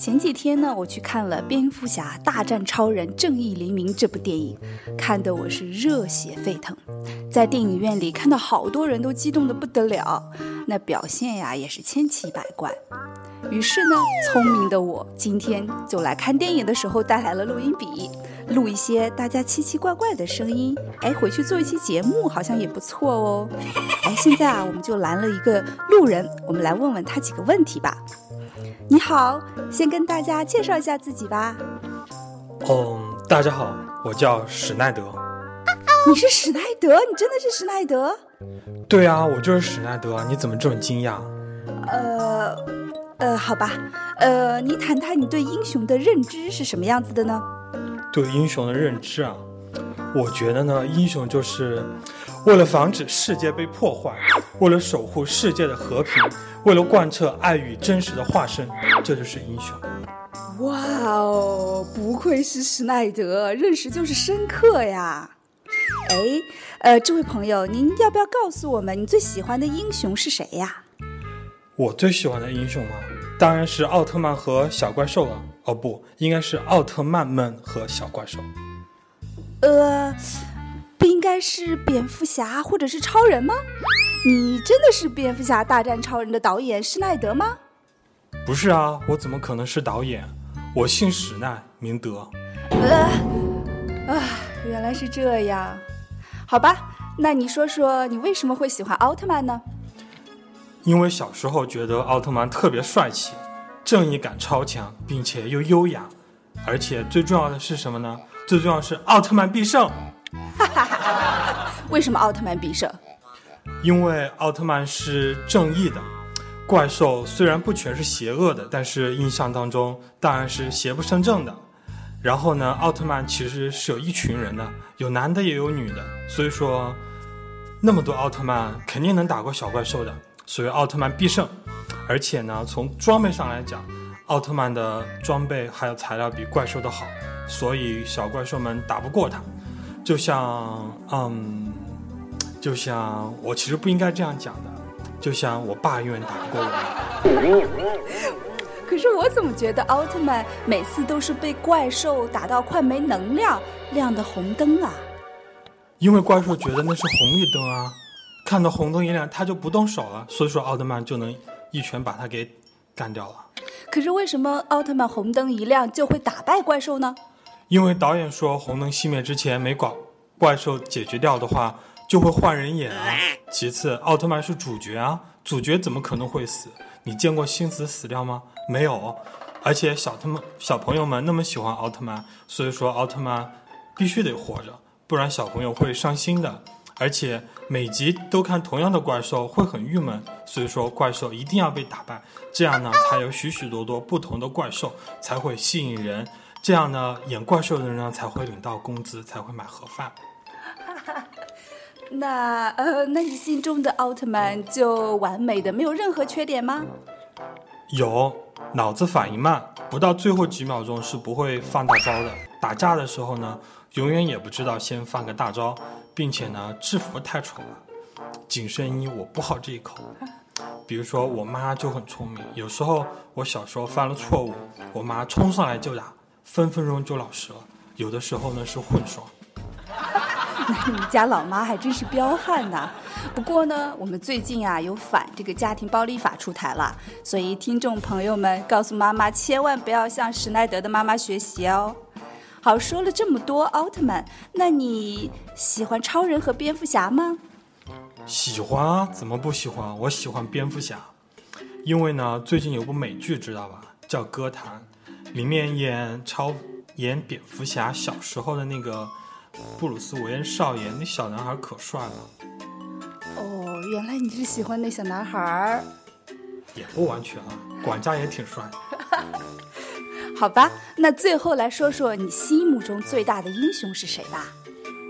前几天呢，我去看了《蝙蝠侠大战超人：正义黎明》这部电影，看得我是热血沸腾。在电影院里看到好多人都激动的不得了，那表现呀也是千奇百怪。于是呢，聪明的我今天就来看电影的时候带来了录音笔，录一些大家奇奇怪怪的声音。哎，回去做一期节目好像也不错哦。哎，现在啊，我们就拦了一个路人，我们来问问他几个问题吧。你好，先跟大家介绍一下自己吧。嗯，大家好，我叫史奈德。你是史奈德？你真的是史奈德？对啊，我就是史奈德。你怎么这么惊讶？呃，呃，好吧。呃，你谈谈你对英雄的认知是什么样子的呢？对英雄的认知啊，我觉得呢，英雄就是为了防止世界被破坏，为了守护世界的和平，为了贯彻爱与真实的化身，这就是英雄。哇哦，不愧是施耐德，认识就是深刻呀。哎，呃，这位朋友，您要不要告诉我们你最喜欢的英雄是谁呀？我最喜欢的英雄吗，当然是奥特曼和小怪兽了。哦，不，应该是奥特曼们和小怪兽。呃，不应该是蝙蝠侠或者是超人吗？你真的是蝙蝠侠大战超人的导演施耐德吗？不是啊，我怎么可能是导演？我姓史奈，名德。呃，啊，原来是这样。好吧，那你说说你为什么会喜欢奥特曼呢？因为小时候觉得奥特曼特别帅气，正义感超强，并且又优雅，而且最重要的是什么呢？最重要是奥特曼必胜。为什么奥特曼必胜？因为奥特曼是正义的，怪兽虽然不全是邪恶的，但是印象当中当然是邪不胜正的。然后呢，奥特曼其实是有一群人的，有男的也有女的，所以说那么多奥特曼肯定能打过小怪兽的，所以奥特曼必胜。而且呢，从装备上来讲，奥特曼的装备还有材料比怪兽的好，所以小怪兽们打不过他。就像，嗯，就像我其实不应该这样讲的，就像我爸永远打不过我。可是我怎么觉得奥特曼每次都是被怪兽打到快没能量，亮的红灯啊？因为怪兽觉得那是红绿灯啊，看到红灯一亮，他就不动手了，所以说奥特曼就能一拳把他给干掉了。可是为什么奥特曼红灯一亮就会打败怪兽呢？因为导演说红灯熄灭之前没把怪兽解决掉的话，就会换人演啊。其次，奥特曼是主角啊，主角怎么可能会死？你见过星子死掉吗？没有，而且小他们小朋友们那么喜欢奥特曼，所以说奥特曼必须得活着，不然小朋友会伤心的。而且每集都看同样的怪兽会很郁闷，所以说怪兽一定要被打败，这样呢才有许许多多不同的怪兽才会吸引人，这样呢演怪兽的人呢才会领到工资，才会买盒饭。那呃，那你心中的奥特曼就完美的没有任何缺点吗？有，脑子反应慢，不到最后几秒钟是不会放大招的。打架的时候呢，永远也不知道先放个大招，并且呢，制服太丑了，紧身衣我不好这一口。比如说我妈就很聪明，有时候我小时候犯了错误，我妈冲上来就打，分分钟就老实了。有的时候呢是混双。那你家老妈还真是彪悍呐！不过呢，我们最近啊有反这个家庭暴力法出台了，所以听众朋友们告诉妈妈，千万不要向史奈德的妈妈学习哦。好，说了这么多奥特曼，那你喜欢超人和蝙蝠侠吗？喜欢啊，怎么不喜欢？我喜欢蝙蝠侠，因为呢，最近有部美剧知道吧，叫《歌坛》，里面演超演蝙蝠侠小时候的那个。布鲁斯·韦恩少爷，那小男孩可帅了。哦，原来你是喜欢那小男孩儿。也不完全啊，管家也挺帅。好吧，那最后来说说你心目中最大的英雄是谁吧？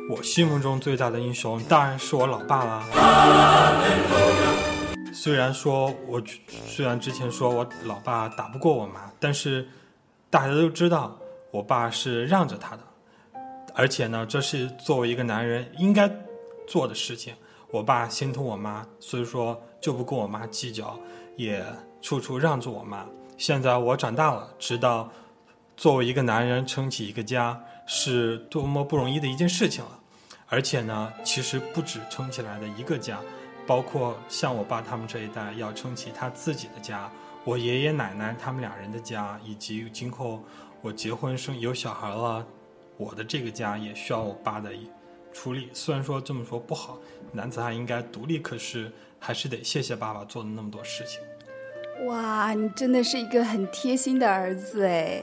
我心目中最大的英雄当然是我老爸啦。虽然说我虽然之前说我老爸打不过我妈，但是大家都知道我爸是让着他的。而且呢，这是作为一个男人应该做的事情。我爸心疼我妈，所以说就不跟我妈计较，也处处让着我妈。现在我长大了，知道作为一个男人撑起一个家是多么不容易的一件事情了。而且呢，其实不止撑起来的一个家，包括像我爸他们这一代要撑起他自己的家，我爷爷奶奶他们俩人的家，以及今后我结婚生有小孩了，我的这个家也需要我爸的出力。虽然说这么说不好，男子汉应该独立，可是还是得谢谢爸爸做的那么多事情。哇，你真的是一个很贴心的儿子哎。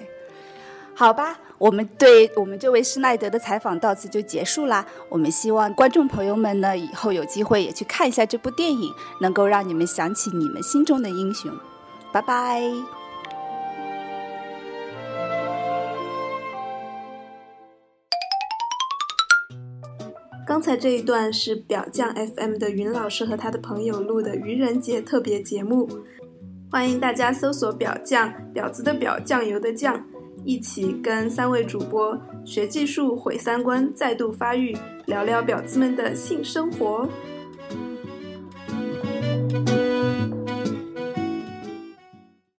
好吧，我们对我们这位施耐德的采访到此就结束啦。我们希望观众朋友们呢，以后有机会也去看一下这部电影，能够让你们想起你们心中的英雄。拜拜。刚才这一段是表匠 FM 的云老师和他的朋友录的愚人节特别节目，欢迎大家搜索“表酱”，婊子的表，酱油的酱。一起跟三位主播学技术、毁三观、再度发育，聊聊婊子们的性生活。